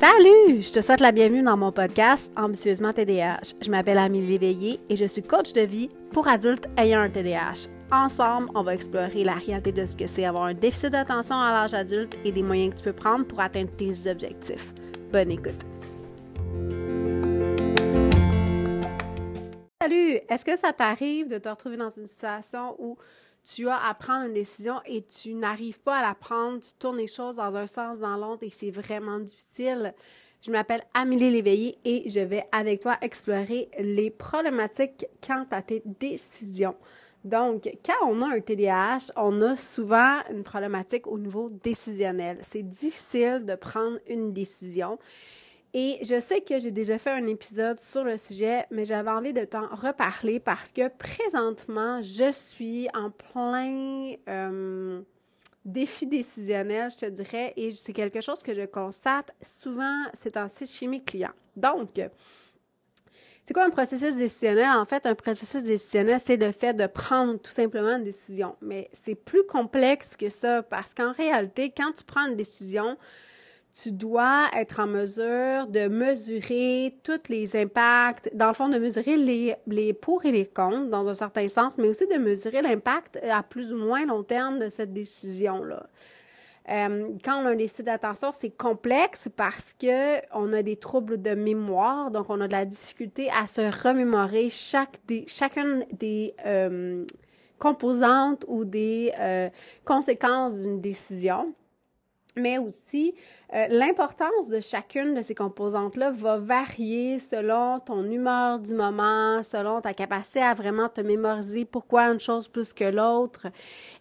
Salut! Je te souhaite la bienvenue dans mon podcast Ambitieusement TDAH. Je m'appelle Amélie Léveillé et je suis coach de vie pour adultes ayant un TDAH. Ensemble, on va explorer la réalité de ce que c'est avoir un déficit d'attention à l'âge adulte et des moyens que tu peux prendre pour atteindre tes objectifs. Bonne écoute! Salut! Est-ce que ça t'arrive de te retrouver dans une situation où tu as à prendre une décision et tu n'arrives pas à la prendre, tu tournes les choses dans un sens, dans l'autre et c'est vraiment difficile. Je m'appelle Amélie Léveillé et je vais avec toi explorer les problématiques quant à tes décisions. Donc, quand on a un TDAH, on a souvent une problématique au niveau décisionnel. C'est difficile de prendre une décision. Et je sais que j'ai déjà fait un épisode sur le sujet, mais j'avais envie de t'en reparler parce que présentement, je suis en plein euh, défi décisionnel, je te dirais, et c'est quelque chose que je constate souvent c'est temps-ci chez mes clients. Donc, c'est quoi un processus décisionnel? En fait, un processus décisionnel, c'est le fait de prendre tout simplement une décision. Mais c'est plus complexe que ça parce qu'en réalité, quand tu prends une décision, tu dois être en mesure de mesurer tous les impacts, dans le fond, de mesurer les, les pour et les contre dans un certain sens, mais aussi de mesurer l'impact à plus ou moins long terme de cette décision-là. Euh, quand on a un d'attention, c'est complexe parce que on a des troubles de mémoire, donc on a de la difficulté à se remémorer chaque des, chacune des euh, composantes ou des euh, conséquences d'une décision mais aussi euh, l'importance de chacune de ces composantes-là va varier selon ton humeur du moment, selon ta capacité à vraiment te mémoriser pourquoi une chose plus que l'autre.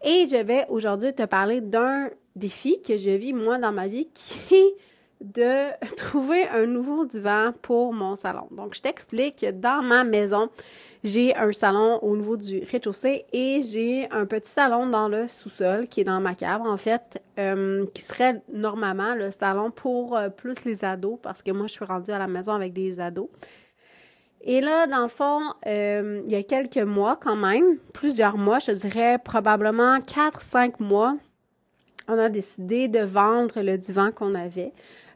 Et je vais aujourd'hui te parler d'un défi que je vis moi dans ma vie qui est de trouver un nouveau divan pour mon salon. Donc, je t'explique, dans ma maison, j'ai un salon au niveau du rez-de-chaussée et j'ai un petit salon dans le sous-sol qui est dans ma cave, en fait, euh, qui serait normalement le salon pour euh, plus les ados parce que moi, je suis rendue à la maison avec des ados. Et là, dans le fond, euh, il y a quelques mois quand même, plusieurs mois, je dirais probablement 4-5 mois, on a décidé de vendre le divan qu'on avait.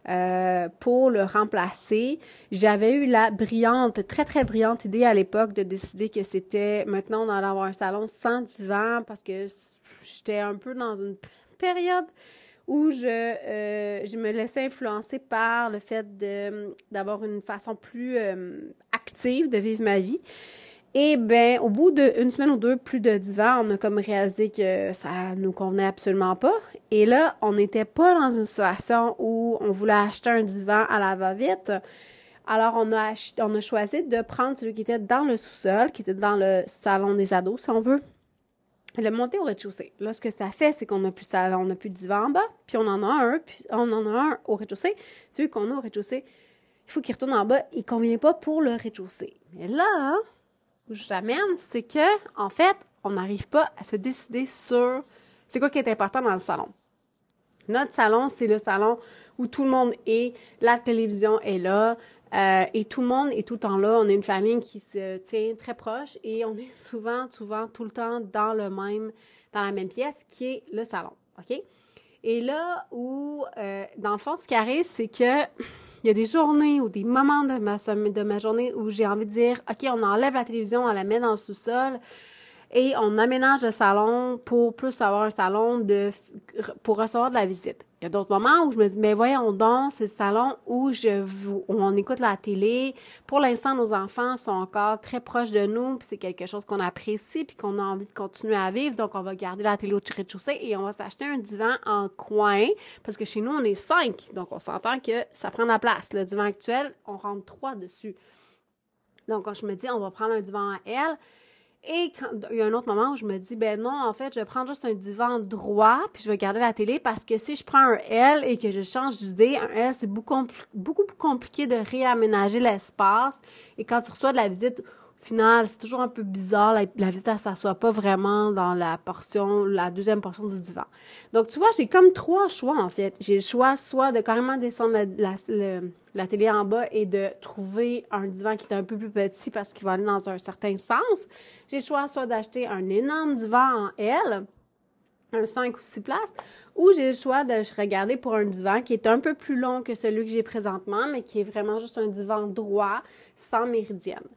Euh, pour le remplacer. J'avais eu la brillante, très très brillante idée à l'époque de décider que c'était maintenant on allait avoir un salon sans divan parce que j'étais un peu dans une période où je, euh, je me laissais influencer par le fait d'avoir une façon plus euh, active de vivre ma vie. Et ben, au bout d'une semaine ou deux, plus de divan, on a comme réalisé que ça nous convenait absolument pas. Et là, on n'était pas dans une situation où on voulait acheter un divan à la va-vite. Alors, on a, on a choisi de prendre celui qui était dans le sous-sol, qui était dans le salon des ados, si on veut, le monter au rez-de-chaussée. Là, ce que ça fait, c'est qu'on n'a plus salon, on n'a plus de divan en bas, puis on en a un, puis on en a un au rez-de-chaussée. Celui qu'on a au rez-de-chaussée, il faut qu'il retourne en bas, il convient pas pour le rez-de-chaussée. Mais là, où j'amène, c'est que, en fait, on n'arrive pas à se décider sur c'est quoi qui est important dans le salon. Notre salon, c'est le salon où tout le monde est, la télévision est là, euh, et tout le monde est tout le temps là. On est une famille qui se tient très proche et on est souvent, souvent, tout le temps dans le même, dans la même pièce qui est le salon. OK? Et là où, euh, dans le fond, ce qui arrive, c'est que il y a des journées ou des moments de ma, journée où j'ai envie de dire, OK, on enlève la télévision, on la met dans le sous-sol et on aménage le salon pour plus avoir un salon de, pour recevoir de la visite. Il y a d'autres moments où je me dis, mais voyons donc, c'est le salon où je où on écoute la télé. Pour l'instant, nos enfants sont encore très proches de nous, puis c'est quelque chose qu'on apprécie, puis qu'on a envie de continuer à vivre. Donc, on va garder la télé au rez-de-chaussée et on va s'acheter un divan en coin, parce que chez nous, on est cinq. Donc, on s'entend que ça prend de la place. Le divan actuel, on rentre trois dessus. Donc, quand je me dis, on va prendre un divan à elle, et quand, il y a un autre moment où je me dis, ben non, en fait, je vais prendre juste un divan droit, puis je vais garder la télé parce que si je prends un L et que je change d'idée, un L, c'est beaucoup, beaucoup plus compliqué de réaménager l'espace. Et quand tu reçois de la visite, final, c'est toujours un peu bizarre. La, la visite, elle s'assoit pas vraiment dans la portion, la deuxième portion du divan. Donc, tu vois, j'ai comme trois choix, en fait. J'ai le choix soit de carrément descendre la, la, télé en bas et de trouver un divan qui est un peu plus petit parce qu'il va aller dans un certain sens. J'ai le choix soit d'acheter un énorme divan en L un 5 ou 6 places, ou j'ai le choix de regarder pour un divan qui est un peu plus long que celui que j'ai présentement, mais qui est vraiment juste un divan droit, sans méridienne.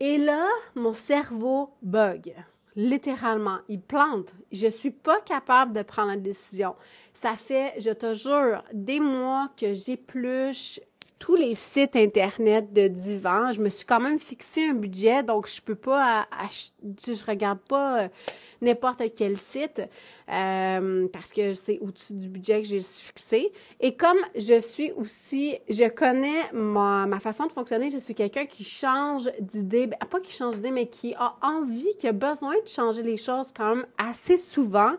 Et là, mon cerveau bug. Littéralement, il plante. Je suis pas capable de prendre la décision. Ça fait, je te jure, des mois que j'épluche tous les sites internet de divan. Je me suis quand même fixé un budget, donc je peux pas acheter, je regarde pas euh, n'importe quel site euh, parce que c'est au-dessus du budget que j'ai fixé. Et comme je suis aussi, je connais ma, ma façon de fonctionner, je suis quelqu'un qui change d'idée, ben, pas qui change d'idée, mais qui a envie, qui a besoin de changer les choses quand même assez souvent.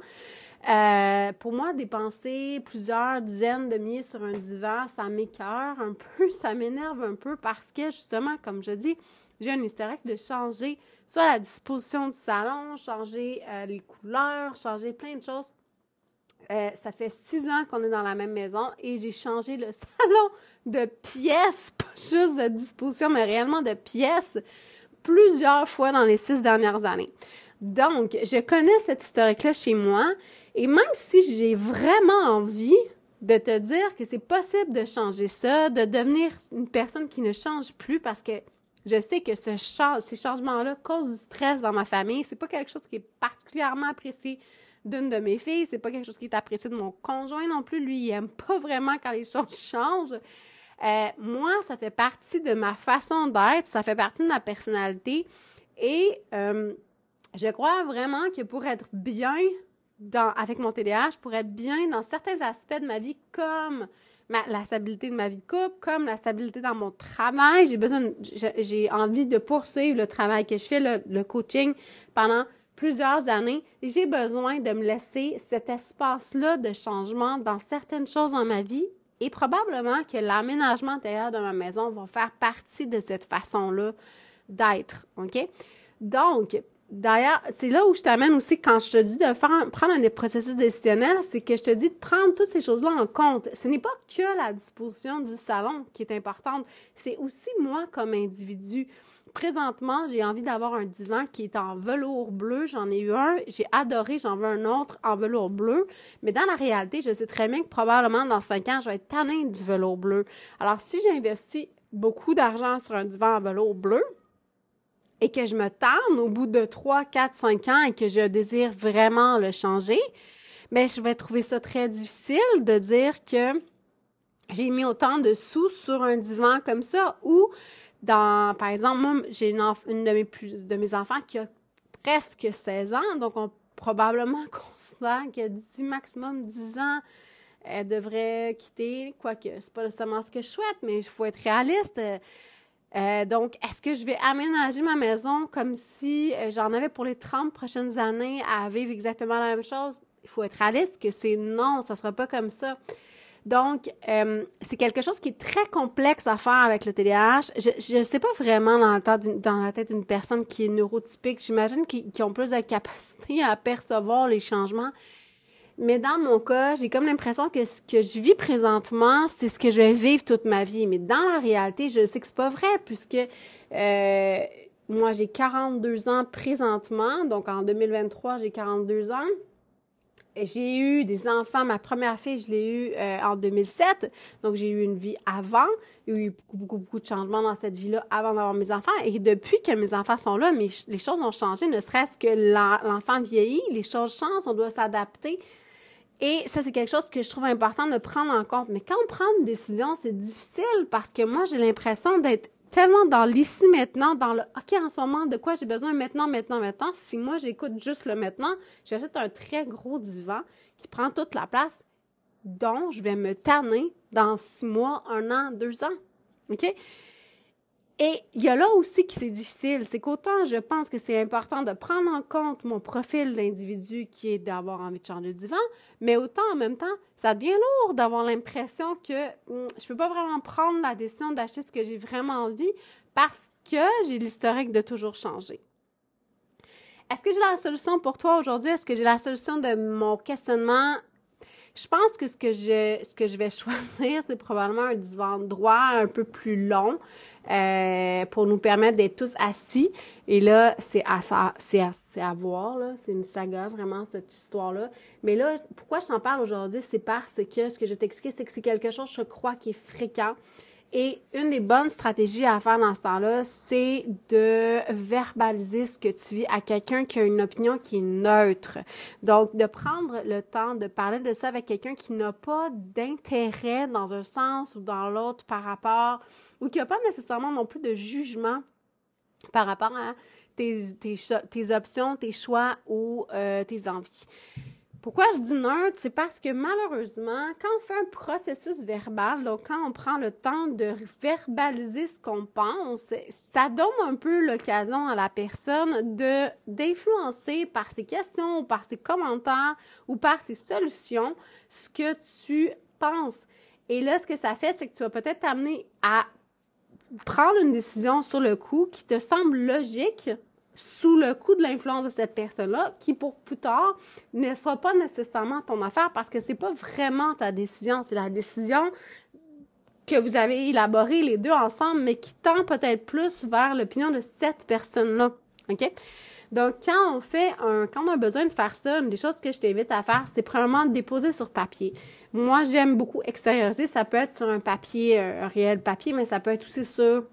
Euh, pour moi, dépenser plusieurs dizaines de milliers sur un divan, ça m'écœure un peu, ça m'énerve un peu parce que justement, comme je dis, j'ai un historique de changer soit la disposition du salon, changer euh, les couleurs, changer plein de choses. Euh, ça fait six ans qu'on est dans la même maison et j'ai changé le salon de pièces, pas juste de disposition, mais réellement de pièces, plusieurs fois dans les six dernières années. Donc, je connais cette historique-là chez moi et même si j'ai vraiment envie de te dire que c'est possible de changer ça, de devenir une personne qui ne change plus parce que je sais que ce ces changements-là causent du stress dans ma famille. C'est pas quelque chose qui est particulièrement apprécié d'une de mes filles. C'est pas quelque chose qui est apprécié de mon conjoint non plus. Lui, il aime pas vraiment quand les choses changent. Euh, moi, ça fait partie de ma façon d'être, ça fait partie de ma personnalité. Et euh, je crois vraiment que pour être bien avec mon TDAH, pour être bien dans certains aspects de ma vie, comme la stabilité de ma vie de couple, comme la stabilité dans mon travail. J'ai besoin, j'ai envie de poursuivre le travail que je fais, le, le coaching pendant plusieurs années. J'ai besoin de me laisser cet espace-là de changement dans certaines choses dans ma vie. Et probablement que l'aménagement intérieur de ma maison va faire partie de cette façon-là d'être. OK? Donc, D'ailleurs, c'est là où je t'amène aussi quand je te dis de faire, prendre un processus décisionnel, c'est que je te dis de prendre toutes ces choses-là en compte. Ce n'est pas que la disposition du salon qui est importante, c'est aussi moi comme individu. Présentement, j'ai envie d'avoir un divan qui est en velours bleu. J'en ai eu un, j'ai adoré, j'en veux un autre en velours bleu. Mais dans la réalité, je sais très bien que probablement dans cinq ans, je vais être tannée du velours bleu. Alors, si j'investis beaucoup d'argent sur un divan en velours bleu, et que je me tente au bout de 3, 4, 5 ans et que je désire vraiment le changer, mais je vais trouver ça très difficile de dire que j'ai mis autant de sous sur un divan comme ça ou dans, par exemple, moi, j'ai une, de, mes de mes enfants qui a presque 16 ans, donc on probablement considère a dit maximum 10 ans, elle devrait quitter, quoique c'est pas nécessairement ce que je souhaite, mais il faut être réaliste. Euh, donc, est-ce que je vais aménager ma maison comme si euh, j'en avais pour les 30 prochaines années à vivre exactement la même chose? Il faut être réaliste que c'est non, ça ne sera pas comme ça. Donc, euh, c'est quelque chose qui est très complexe à faire avec le TDAH. Je ne sais pas vraiment dans, dans la tête d'une personne qui est neurotypique. J'imagine qu'ils ont plus de capacité à percevoir les changements. Mais dans mon cas, j'ai comme l'impression que ce que je vis présentement, c'est ce que je vais vivre toute ma vie. Mais dans la réalité, je sais que c'est pas vrai puisque euh, moi, j'ai 42 ans présentement. Donc, en 2023, j'ai 42 ans. J'ai eu des enfants. Ma première fille, je l'ai eue euh, en 2007. Donc, j'ai eu une vie avant. Il y a eu beaucoup, beaucoup, de changements dans cette vie-là avant d'avoir mes enfants. Et depuis que mes enfants sont là, mais les choses ont changé. Ne serait-ce que l'enfant vieillit, les choses changent, on doit s'adapter. Et ça, c'est quelque chose que je trouve important de prendre en compte. Mais quand on prend une décision, c'est difficile parce que moi, j'ai l'impression d'être tellement dans l'ici maintenant, dans le OK en ce moment, de quoi j'ai besoin maintenant, maintenant, maintenant. Si moi, j'écoute juste le maintenant, j'achète un très gros divan qui prend toute la place, dont je vais me tanner dans six mois, un an, deux ans. OK? Et il y a là aussi qui c'est difficile, c'est qu'autant je pense que c'est important de prendre en compte mon profil d'individu qui est d'avoir envie de changer de divan, mais autant en même temps, ça devient lourd d'avoir l'impression que hmm, je peux pas vraiment prendre la décision d'acheter ce que j'ai vraiment envie parce que j'ai l'historique de toujours changer. Est-ce que j'ai la solution pour toi aujourd'hui? Est-ce que j'ai la solution de mon questionnement Je pense que ce que je, ce que je vais choisir, c'est probablement un divan droit un peu plus long euh, pour nous permettre d'être tous assis. Et là, c'est à, c'est à, c'est à voir, là. C'est une saga, vraiment, cette histoire-là. Mais là, pourquoi je t'en parle aujourd'hui? C'est parce que ce que je t'explique, c'est que c'est quelque chose, je crois, qui est fréquent et une des bonnes stratégies à faire dans ce temps-là, c'est de verbaliser ce que tu vis à quelqu'un qui a une opinion qui est neutre. Donc, de prendre le temps de parler de ça avec quelqu'un qui n'a pas d'intérêt dans un sens ou dans l'autre par rapport, ou qui n'a pas nécessairement non plus de jugement par rapport à tes, options, tes choix ou euh, tes envies. Pourquoi je dis neutre? C'est parce que malheureusement, quand on fait un processus verbal, quand on prend le temps de verbaliser ce qu'on pense, ça donne un peu l'occasion à la personne de d'influencer par ses questions, ou par ses commentaires ou par ses solutions ce que tu penses. Et là, ce que ça fait, c'est que tu vas peut-être t'amener à prendre une décision sur le coup qui te semble logique, sous le coup de l'influence de cette personne-là, qui pour plus tard ne fera pas nécessairement ton affaire parce que c'est pas vraiment ta décision, c'est la décision que vous avez élaborée les deux ensemble, mais qui tend peut-être plus vers l'opinion de cette personne-là. OK? Donc, quand on fait un, quand on a besoin de faire ça, une des choses que je t'invite à faire, c'est premièrement de déposer sur papier. Moi, j'aime beaucoup extérioriser. Ça peut être sur un papier, euh, un réel papier, mais ça peut être aussi sur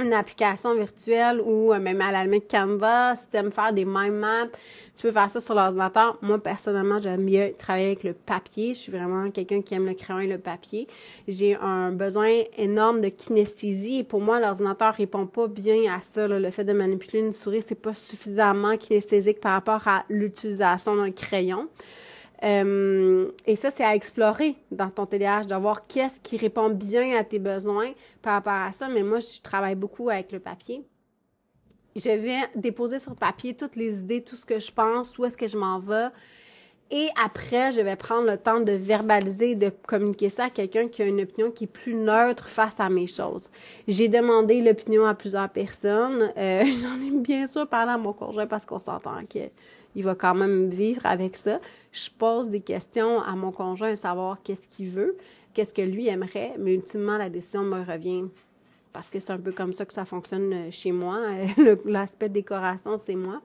une application virtuelle ou euh, même à la limite Canva, si tu aimes faire des mind maps, tu peux faire ça sur l'ordinateur. Moi, personnellement, j'aime mieux travailler avec le papier. Je suis vraiment quelqu'un qui aime le crayon et le papier. J'ai un besoin énorme de kinesthésie et pour moi, l'ordinateur répond pas bien à ça. Le fait de manipuler une souris, c'est pas suffisamment kinesthésique par rapport à l'utilisation d'un crayon. Euh, et ça, c'est à explorer dans ton TDAH, de voir qu'est-ce qui répond bien à tes besoins par rapport à ça. Mais moi, je travaille beaucoup avec le papier. Je vais déposer sur papier toutes les idées, tout ce que je pense, où est-ce que je m'en vais. Et après, je vais prendre le temps de verbaliser, de communiquer ça à quelqu'un qui a une opinion qui est plus neutre face à mes choses. J'ai demandé l'opinion à plusieurs personnes. Euh, J'en ai bien sûr parlé à mon conjoint parce qu'on s'entend que il va quand même vivre avec ça. Je pose des questions à mon conjoint à savoir qu'est-ce qu'il veut, qu'est-ce que lui aimerait, mais ultimement, la décision me revient parce que c'est un peu comme ça que ça fonctionne chez moi. L'aspect décoration, c'est moi.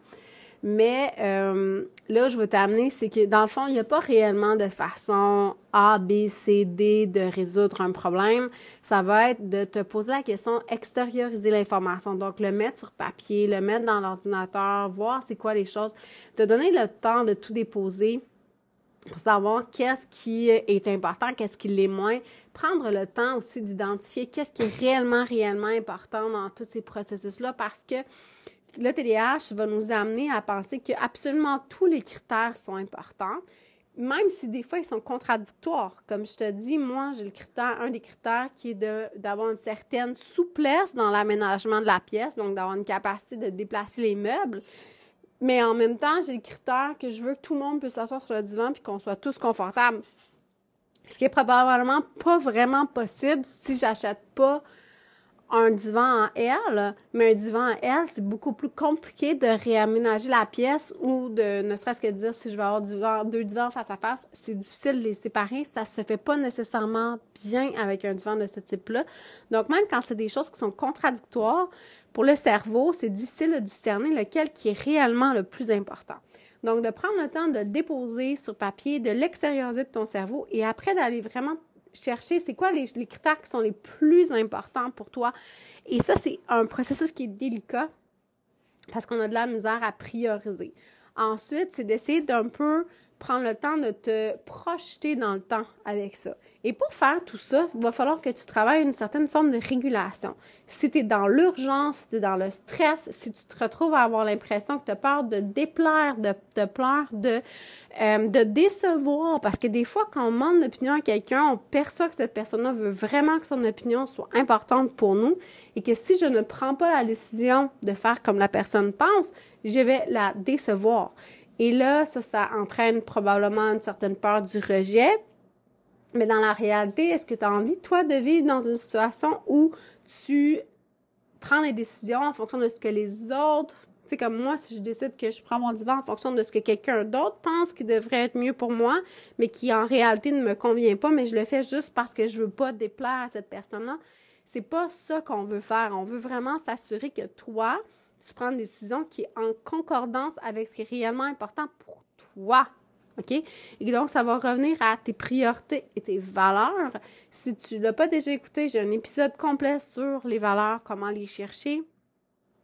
Mais euh, là, je veux t'amener, c'est que dans le fond, il n'y a pas réellement de façon A, B, C, D de résoudre un problème. Ça va être de te poser la question, extérioriser l'information. Donc, le mettre sur papier, le mettre dans l'ordinateur, voir c'est quoi les choses, te donner le temps de tout déposer pour savoir qu'est-ce qui est important, qu'est-ce qui l'est moins, prendre le temps aussi d'identifier qu'est-ce qui est réellement, réellement important dans tous ces processus-là parce que le TDAH va nous amener à penser que absolument tous les critères sont importants, même si des fois ils sont contradictoires. Comme je te dis, moi, j'ai le critère, un des critères qui est d'avoir une certaine souplesse dans l'aménagement de la pièce, donc d'avoir une capacité de déplacer les meubles. Mais en même temps, j'ai le critère que je veux que tout le monde puisse s'asseoir sur le divan puis qu'on soit tous confortables. Ce qui est probablement pas vraiment possible si j'achète pas un divan en L, mais un divan en L, c'est beaucoup plus compliqué de réaménager la pièce ou de ne serait-ce que dire si je vais avoir deux divans face à face, c'est difficile de les séparer, ça se fait pas nécessairement bien avec un divan de ce type-là. Donc même quand c'est des choses qui sont contradictoires, pour le cerveau, c'est difficile de discerner lequel qui est réellement le plus important. Donc, de prendre le temps de déposer sur papier, de l'extérioriser de ton cerveau et après d'aller vraiment chercher c'est quoi les, critères qui sont les plus importants pour toi? Et ça, c'est un processus qui est délicat parce qu'on a de la misère à prioriser. Ensuite, c'est d'essayer d'un peu prendre le temps de te projeter dans le temps avec ça. Et pour faire tout ça, il va falloir que tu travailles une certaine forme de régulation. Si tu es dans l'urgence, si tu es dans le stress, si tu te retrouves à avoir l'impression que tu as peur de déplaire, de, pleurer, de, euh, de décevoir, parce que des fois, quand on demande l'opinion à quelqu'un, on perçoit que cette personne-là veut vraiment que son opinion soit importante pour nous et que si je ne prends pas la décision de faire comme la personne pense, je vais la décevoir. Et là, ça, entraîne probablement une certaine peur du rejet. Mais dans la réalité, est-ce que tu as envie, toi, de vivre dans une situation où tu prends des décisions en fonction de ce que les autres Tu sais, comme moi, si je décide que je prends mon divan en fonction de ce que quelqu'un d'autre pense qui devrait être mieux pour moi, mais qui en réalité ne me convient pas, mais je le fais juste parce que je veux pas déplaire à cette personne-là, c'est pas ça qu'on veut faire. On veut vraiment s'assurer que toi, tu prends une décision qui est en concordance avec ce qui est réellement important pour toi. OK? Et donc, ça va revenir à tes priorités et tes valeurs. Si tu l'as pas déjà écouté, j'ai un épisode complet sur les valeurs, comment les chercher.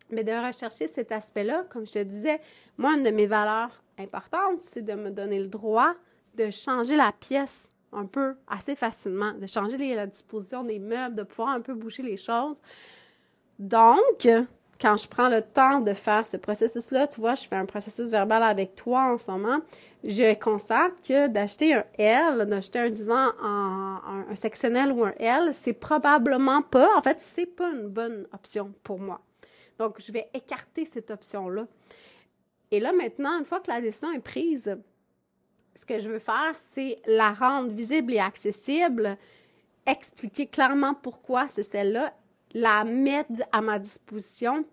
Mais de rechercher cet aspect-là, comme je te disais, moi, une de mes valeurs importantes, c'est de me donner le droit de changer la pièce un peu assez facilement, de changer la disposition des meubles, de pouvoir un peu bouger les choses. Donc, quand je prends le temps de faire ce processus-là, tu vois, je fais un processus verbal avec toi en ce moment, je constate que d'acheter un L, d'acheter un divan en un, sectionnel ou un L, c'est probablement pas, en fait, c'est pas une bonne option pour moi. Donc, je vais écarter cette option-là. Et là, maintenant, une fois que la décision est prise, ce que je veux faire, c'est la rendre visible et accessible, expliquer clairement pourquoi c'est celle-là, la mettre à ma disposition,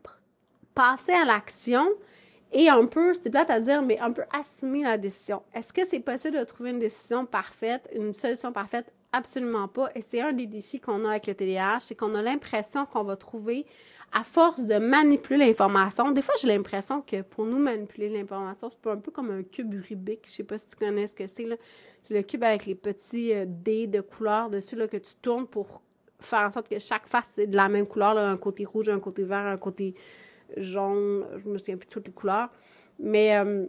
passer à l'action et un peu, c'est plate à dire, mais un peu assumer la décision. Est-ce que c'est possible de trouver une décision parfaite, une solution parfaite? Absolument pas. Et c'est un des défis qu'on a avec le TDAH, c'est qu'on a l'impression qu'on va trouver à force de manipuler l'information, des fois, j'ai l'impression que pour nous manipuler l'information, c'est un peu comme un cube Rubik. Je sais pas si tu connais ce que c'est. C'est le cube avec les petits euh, dés de couleur dessus, là, que tu tournes pour faire en sorte que chaque face, c'est de la même couleur, un côté rouge, un côté vert, un côté jaune. Je me souviens plus de toutes les couleurs. Mais... Euh,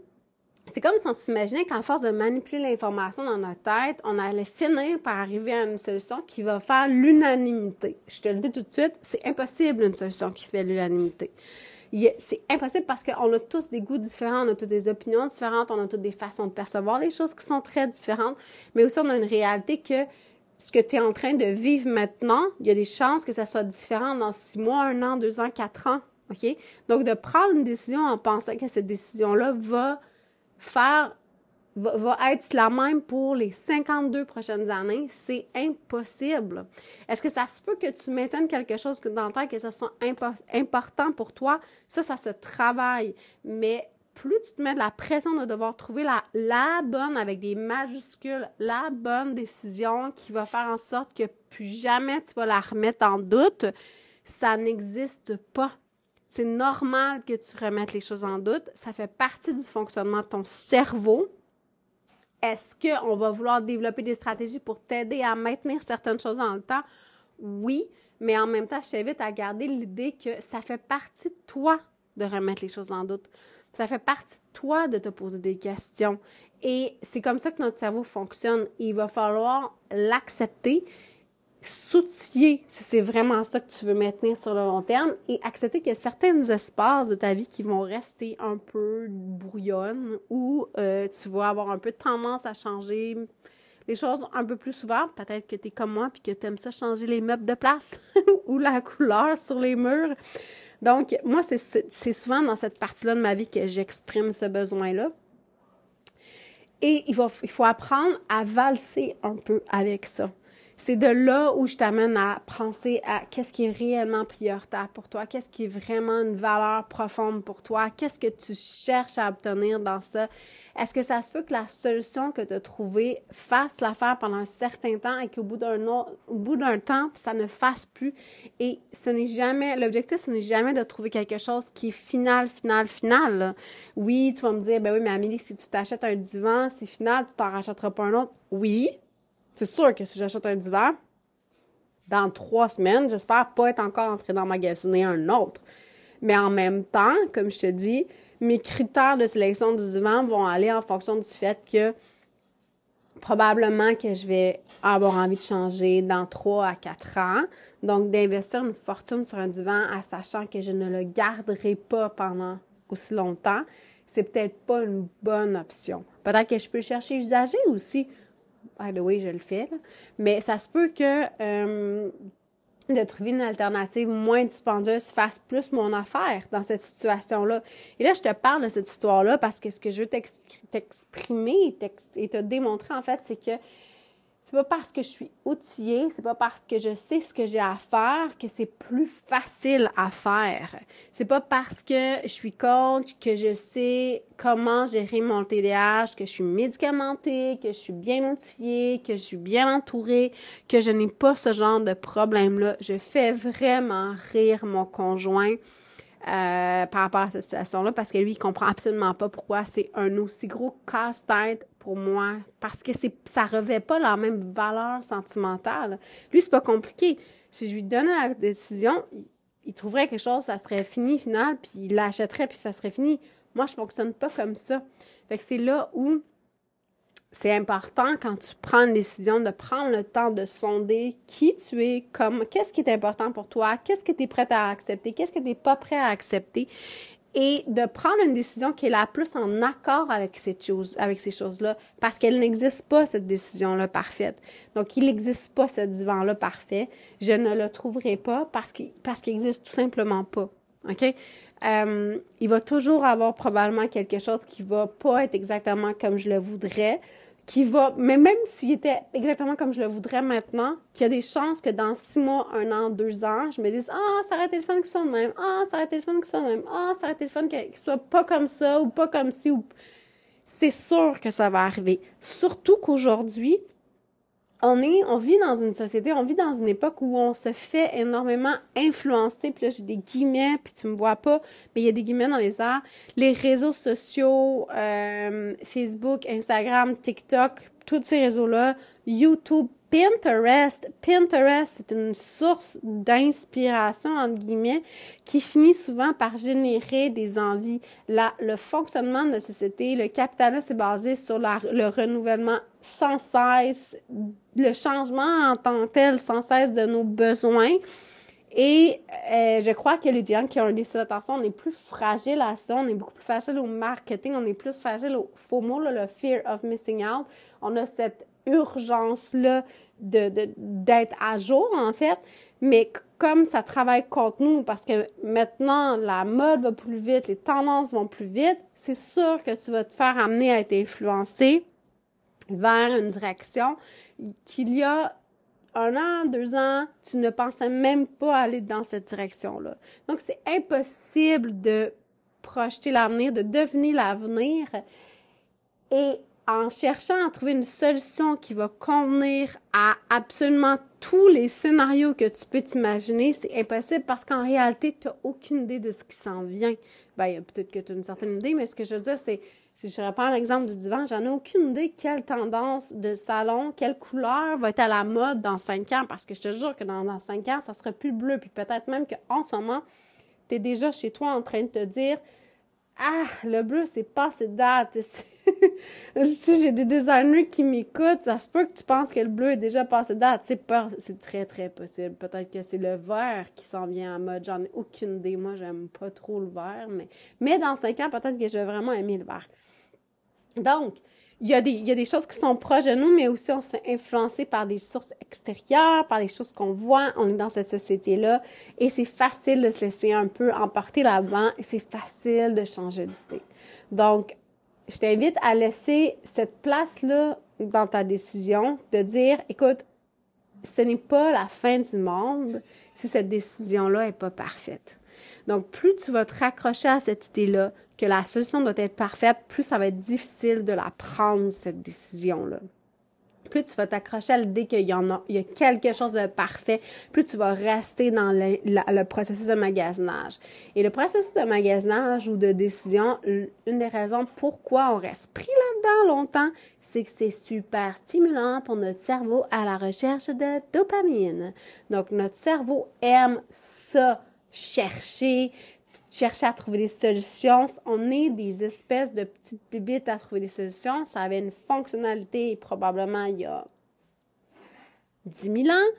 c'est comme si on s'imaginait qu'en force de manipuler l'information dans notre tête, on allait finir par arriver à une solution qui va faire l'unanimité. Je te le dis tout de suite, c'est impossible une solution qui fait l'unanimité. C'est impossible parce qu'on a tous des goûts différents, on a tous des opinions différentes, on a toutes des façons de percevoir les choses qui sont très différentes, mais aussi on a une réalité que ce que tu es en train de vivre maintenant, il y a des chances que ça soit différent dans six mois, un an, deux ans, quatre ans. OK? Donc, de prendre une décision en pensant que cette décision-là va faire va, être la même pour les 52 prochaines années, c'est impossible. Est-ce que ça se peut que tu maintiennes quelque chose dans le temps, que ce soit important pour toi? Ça, ça se travaille. Mais plus tu te mets de la pression de devoir trouver la, la bonne, avec des majuscules, la bonne décision qui va faire en sorte que plus jamais tu vas la remettre en doute, ça n'existe pas. C'est normal que tu remettes les choses en doute. Ça fait partie du fonctionnement de ton cerveau. Est-ce qu'on va vouloir développer des stratégies pour t'aider à maintenir certaines choses dans le temps? Oui, mais en même temps, je t'invite à garder l'idée que ça fait partie de toi de remettre les choses en doute. Ça fait partie de toi de te poser des questions. Et c'est comme ça que notre cerveau fonctionne. Il va falloir l'accepter s'outiller si c'est vraiment ça que tu veux maintenir sur le long terme et accepter qu'il y a certains espaces de ta vie qui vont rester un peu brouillonnes ou euh, tu vas avoir un peu tendance à changer les choses un peu plus souvent. Peut-être que tu es comme moi puis que tu aimes ça changer les meubles de place ou la couleur sur les murs. Donc, moi, c'est souvent dans cette partie-là de ma vie que j'exprime ce besoin-là. Et il, faut apprendre à valser un peu avec ça c'est de là où je t'amène à penser à qu'est-ce qui est réellement prioritaire pour toi, qu'est-ce qui est vraiment une valeur profonde pour toi, qu'est-ce que tu cherches à obtenir dans ça. Est-ce que ça se peut que la solution que tu as trouvée fasse l'affaire pendant un certain temps et qu'au bout d'un au bout d'un temps, ça ne fasse plus? Et ce n'est jamais, l'objectif, ce n'est jamais de trouver quelque chose qui est final, final, final. Oui, tu vas me dire, ben oui, mais Amélie, si tu t'achètes un divan, c'est final, tu t'en rachèteras pas un autre. Oui, c'est sûr que si j'achète un divan, dans trois semaines, j'espère pas être encore entré dans magasiner un autre. Mais en même temps, comme je te dis, mes critères de sélection du divan vont aller en fonction du fait que probablement que je vais avoir envie de changer dans trois à quatre ans. Donc, d'investir une fortune sur un divan en sachant que je ne le garderai pas pendant aussi longtemps, c'est peut-être pas une bonne option. Peut-être que je peux chercher usager aussi by the je le fais. Mais ça se peut que euh, de trouver une alternative moins dispendieuse fasse plus mon affaire dans cette situation-là. Et là, je te parle de cette histoire-là parce que ce que je veux t'exprimer et te démontrer, en fait, c'est que c'est pas parce que je suis outillée, c'est pas parce que je sais ce que j'ai à faire que c'est plus facile à faire. C'est pas parce que je suis coach que je sais comment gérer mon TDAH, que je suis médicamentée, que je suis bien outillée, que je suis bien entourée, que je n'ai pas ce genre de problème-là. Je fais vraiment rire mon conjoint. Euh, par rapport à cette situation-là parce que lui, il comprend absolument pas pourquoi c'est un aussi gros casse-tête pour moi parce que c'est ça revêt pas la même valeur sentimentale. Lui, c'est pas compliqué. Si je lui donnais la décision, il, trouverait quelque chose, ça serait fini final, puis il l'achèterait, puis ça serait fini. Moi, je fonctionne pas comme ça. Fait c'est là où c'est important quand tu prends une décision de prendre le temps de sonder qui tu es, comme qu'est-ce qui est important pour toi, qu'est-ce que tu es prête à accepter, qu'est-ce que tu n'es pas prêt à accepter et de prendre une décision qui est la plus en accord avec cette chose, avec ces choses-là, parce qu'elle n'existe pas cette décision-là parfaite. Donc, il n'existe pas ce divan-là parfait. Je ne le trouverai pas parce qu'il parce qu'il existe tout simplement pas. OK? Euh, il va toujours avoir probablement quelque chose qui va pas être exactement comme je le voudrais, qui va, mais même s'il était exactement comme je le voudrais maintenant, qu'il y a des chances que dans six mois, un an, deux ans, je me dise, ah, ça aurait été le fun qu'il soit de même, ah, ça aurait été le fun qu'il soit de même, ah, ça aurait été le fun qu'il soit pas comme ça ou pas comme ci ou. C'est sûr que ça va arriver. Surtout qu'aujourd'hui, on est, on vit dans une société, on vit dans une époque où on se fait énormément influencer. Puis là, j'ai des guillemets, puis tu me vois pas, mais il y a des guillemets dans les airs. Les réseaux sociaux, euh, Facebook, Instagram, TikTok, tous ces réseaux-là, YouTube, Pinterest. Pinterest, c'est une source d'inspiration, entre guillemets, qui finit souvent par générer des envies. La, le fonctionnement de la société, le capitalisme est basé sur le renouvellement sans cesse, le changement en tant que tel sans cesse de nos besoins. Et euh, je crois que les gens qui ont un déficit d'attention, on est plus fragile à ça, on est beaucoup plus fragile au marketing, on est plus fragile au faux mot, le fear of missing out. On a cette urgence-là de, d'être à jour, en fait. Mais comme ça travaille contre nous, parce que maintenant, la mode va plus vite, les tendances vont plus vite, c'est sûr que tu vas te faire amener à être influencé vers une direction qu'il y a un an, deux ans, tu ne pensais même pas aller dans cette direction-là. Donc, c'est impossible de projeter l'avenir, de devenir l'avenir. Et en cherchant à trouver une solution qui va convenir à absolument tous les scénarios que tu peux t'imaginer, c'est impossible parce qu'en réalité, tu n'as aucune idée de ce qui s'en vient. Ben, peut-être que tu as une certaine idée, mais ce que je veux dire, c'est si je reprends l'exemple du divan, j'en ai aucune idée quelle tendance de salon, quelle couleur va être à la mode dans cinq ans, parce que je te jure que dans, cinq ans, ça sera plus bleu, puis peut-être même qu'en ce moment, tu es déjà chez toi en train de te dire Ah, le bleu, c'est pas cette date. si j'ai des designers qui m'écoutent, ça se peut que tu penses que le bleu est déjà passé date. C'est c'est très, très possible. Peut-être que c'est le vert qui s'en vient en mode. J'en ai aucune idée. Moi, j'aime pas trop le vert, mais, mais dans cinq ans, peut-être que je vais vraiment aimer le vert. Donc, il y, a des, il y a des choses qui sont proches de nous, mais aussi on se fait influencer par des sources extérieures, par les choses qu'on voit. On est dans cette société-là et c'est facile de se laisser un peu emporter là-dedans et c'est facile de changer d'idée. Donc, je t'invite à laisser cette place-là dans ta décision, de dire, écoute, ce n'est pas la fin du monde si cette décision-là n'est pas parfaite. Donc, plus tu vas te raccrocher à cette idée-là, que la solution doit être parfaite, plus ça va être difficile de la prendre, cette décision-là. Plus tu vas t'accrocher à l'idée qu'il y en a, il y a quelque chose de parfait, plus tu vas rester dans le, processus de magasinage. Et le processus de magasinage ou de décision, une des raisons pourquoi on reste pris là-dedans longtemps, c'est que c'est super stimulant pour notre cerveau à la recherche de dopamine. Donc, notre cerveau aime ça, chercher, chercher à trouver des solutions. On est des espèces de petites bibites à trouver des solutions. Ça avait une fonctionnalité probablement il y a 10 000 ans.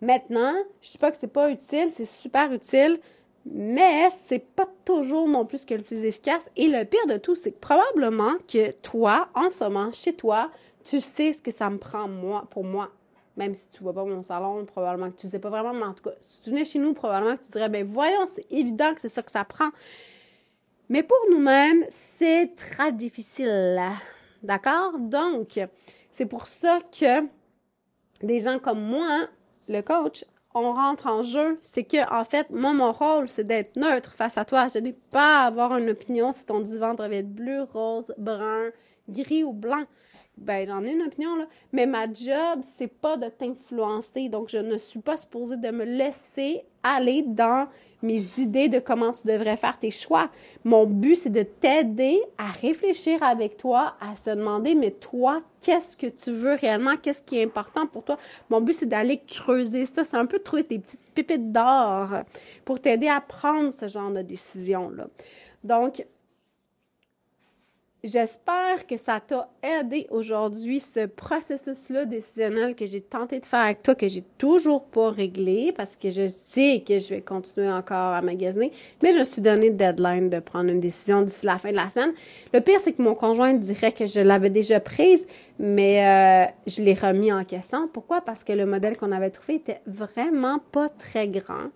Maintenant, je dis pas que c'est pas utile, c'est super utile, mais c'est pas toujours non plus que le plus efficace. Et le pire de tout, c'est que probablement que toi, en ce moment, chez toi, tu sais ce que ça me prend moi, pour moi même si tu vois pas mon salon, probablement que tu sais pas vraiment, mais en tout cas, si tu venais chez nous, probablement que tu dirais, ben voyons, c'est évident que c'est ça que ça prend. Mais pour nous-mêmes, c'est très difficile. D'accord? Donc, c'est pour ça que des gens comme moi, le coach, on rentre en jeu, c'est que en fait, moi, mon rôle, c'est d'être neutre face à toi. Je n'ai pas à avoir une opinion si ton divan devrait être bleu, rose, brun, gris ou blanc ben j'en ai une opinion là, mais ma job c'est pas de t'influencer, donc je ne suis pas supposée de me laisser aller dans mes idées de comment tu devrais faire tes choix. Mon but c'est de t'aider à réfléchir avec toi, à se demander mais toi qu'est-ce que tu veux réellement, qu'est-ce qui est important pour toi? Mon but c'est d'aller creuser ça, c'est un peu trouver tes petites pépites d'or pour t'aider à prendre ce genre de décision là. Donc J'espère que ça t'a aidé aujourd'hui, ce processus-là décisionnel que j'ai tenté de faire avec toi, que j'ai toujours pas réglé parce que je sais que je vais continuer encore à magasiner, mais je me suis donné deadline de prendre une décision d'ici la fin de la semaine. Le pire, c'est que mon conjoint dirait que je l'avais déjà prise, mais euh, je l'ai remis en question. Pourquoi? Parce que le modèle qu'on avait trouvé était vraiment pas très grand.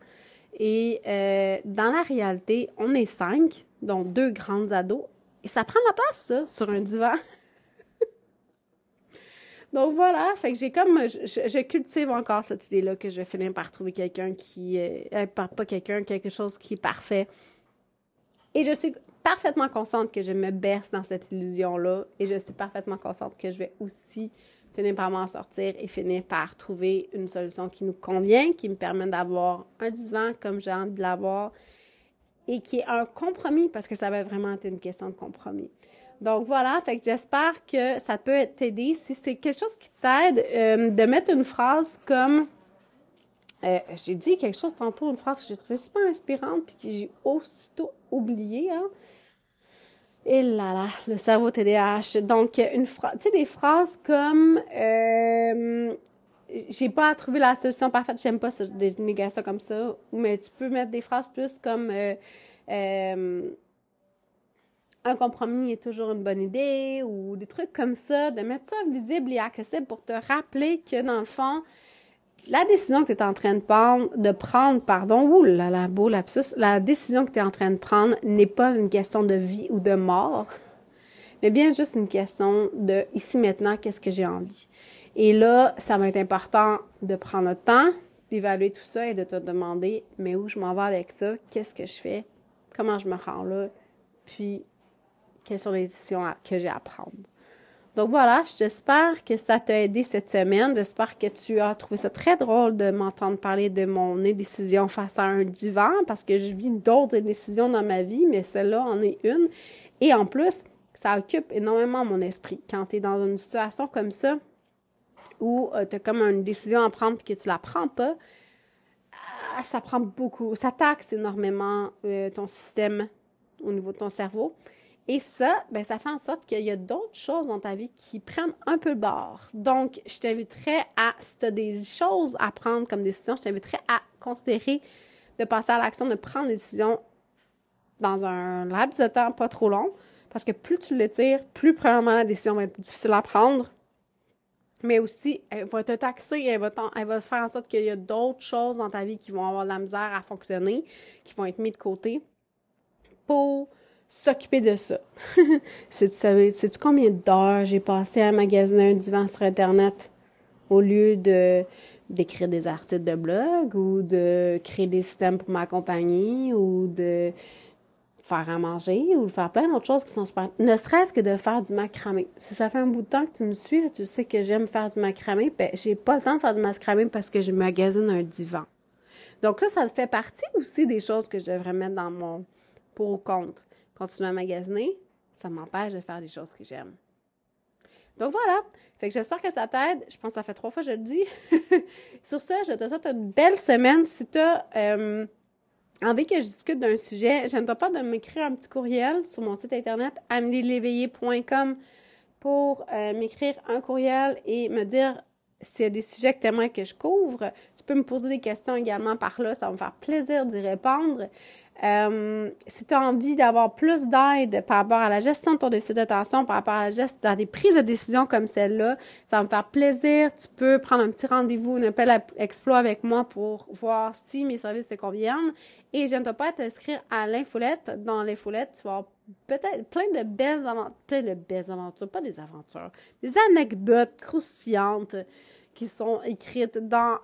Et euh, dans la réalité, on est cinq, dont deux grandes ados, et ça prend la place, ça, sur un divan. Donc voilà, fait que j'ai comme, je, cultive encore cette idée-là que je vais finir par trouver quelqu'un qui, euh, pas quelqu'un, quelque chose qui est parfait. Et je suis parfaitement consciente que je me berce dans cette illusion-là et je suis parfaitement consciente que je vais aussi finir par m'en sortir et finir par trouver une solution qui nous convient, qui me permet d'avoir un divan comme j'ai envie de l'avoir, et qui est un compromis parce que ça va vraiment être une question de compromis. Donc voilà, fait que j'espère que ça peut t'aider. Si c'est quelque chose qui t'aide, euh, de mettre une phrase comme euh, j'ai dit quelque chose tantôt, une phrase que j'ai trouvée super inspirante puis que j'ai aussitôt oublié. Hein? Et là là, le cerveau TDAH. Donc, une phrase, tu sais, des phrases comme euh, j'ai pas à trouver la solution parfaite, j'aime pas ça, dénégager ça comme ça, mais tu peux mettre des phrases plus comme euh, euh, un compromis est toujours une bonne idée ou des trucs comme ça, de mettre ça visible et accessible pour te rappeler que dans le fond, la décision que tu es en train de prendre, de prendre, pardon, ouh là là, beau lapsus, la décision que tu es en train de prendre n'est pas une question de vie ou de mort, mais bien juste une question de ici maintenant, qu'est-ce que j'ai envie. Et là, ça va être important de prendre le temps, d'évaluer tout ça et de te demander, mais où je m'en vais avec ça? Qu'est-ce que je fais? Comment je me rends là? Puis, quelles sont les décisions que j'ai à prendre? Donc voilà, j'espère que ça t'a aidé cette semaine. J'espère que tu as trouvé ça très drôle de m'entendre parler de mon indécision face à un divan parce que je vis d'autres décisions dans ma vie, mais celle-là en est une. Et en plus, ça occupe énormément mon esprit. Quand tu es dans une situation comme ça, où euh, tu as comme une décision à prendre et que tu la prends pas, ah, ça prend beaucoup, ça taxe énormément euh, ton système au niveau de ton cerveau. Et ça, ben, ça fait en sorte qu'il y a d'autres choses dans ta vie qui prennent un peu le bord. Donc, je t'inviterais à, si tu as des choses à prendre comme décision, je t'inviterais à considérer de passer à l'action, de prendre des décisions dans un laps de temps pas trop long. Parce que plus tu l'étires, plus probablement la décision va être difficile à prendre mais aussi, elle va te taxer, elle va, elle va faire en sorte qu'il y a d'autres choses dans ta vie qui vont avoir de la misère à fonctionner, qui vont être mises de côté pour s'occuper de ça. Sais-tu combien d'heures j'ai passé à magasiner un divan sur Internet au lieu de d'écrire des articles de blog ou de créer des systèmes pour ma compagnie ou de faire à manger ou faire plein d'autres choses qui sont super. Ne serait-ce que de faire du macramé. Si ça fait un bout de temps que tu me suis, tu sais que j'aime faire du macramé, ben j'ai pas le temps de faire du macramé parce que je magasine un divan. Donc là, ça fait partie aussi des choses que je devrais mettre dans mon pour ou contre. Continuer à magasiner, ça m'empêche de faire des choses que j'aime. Donc voilà. Fait que j'espère que ça t'aide. Je pense que ça fait trois fois que je le dis. Sur ce, je te souhaite une belle semaine. Si tu as euh, envie que je discute d'un sujet, je ne dois pas de m'écrire un petit courriel sur mon site internet amelieléveillé.com pour euh, m'écrire un courriel et me dire s'il y a des sujets que tu aimerais que je couvre. Tu peux me poser des questions également par là, ça va me faire plaisir d'y répondre. Euh, si tu as envie d'avoir plus d'aide par rapport à la gestion de ton déficit d'attention, par rapport à la gestion à des prises de décision comme celle-là, ça va me faire plaisir. Tu peux prendre un petit rendez-vous, un appel à exploit avec moi pour voir si mes services te conviennent. Et je ne pas t'inscrire à l'infolette. Dans l'infolette, tu vas avoir peut-être plein de belles aventures, plein de belles aventures, pas des aventures, des anecdotes croustillantes qui sont écrites dans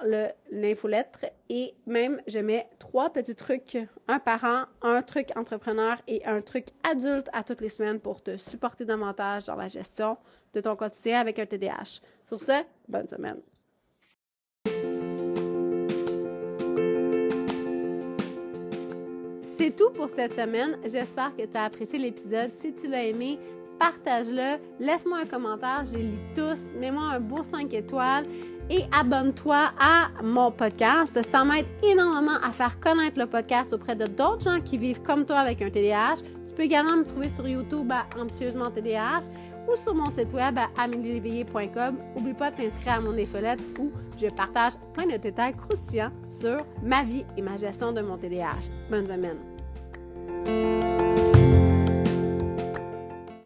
l'infolettre. Et même, je mets trois petits trucs, un par an, un truc entrepreneur et un truc adulte à toutes les semaines pour te supporter davantage dans la gestion de ton quotidien avec un TDAH. Sur ce, bonne semaine. C'est tout pour cette semaine. J'espère que tu as apprécié l'épisode. Si tu l'as aimé, partage-le, laisse-moi un commentaire, je les lis tous, mets-moi un beau 5 étoiles et abonne-toi à mon podcast. Ça m'aide énormément à faire connaître le podcast auprès de d'autres gens qui vivent comme toi avec un TDAH. Tu peux également me trouver sur YouTube à Ambitieusement TDAH ou sur mon site web à amélieléveillé.com. N'oublie pas de t'inscrire à mon infolette où je partage plein de détails croustillants sur ma vie et ma gestion de mon TDAH. Bonne semaine!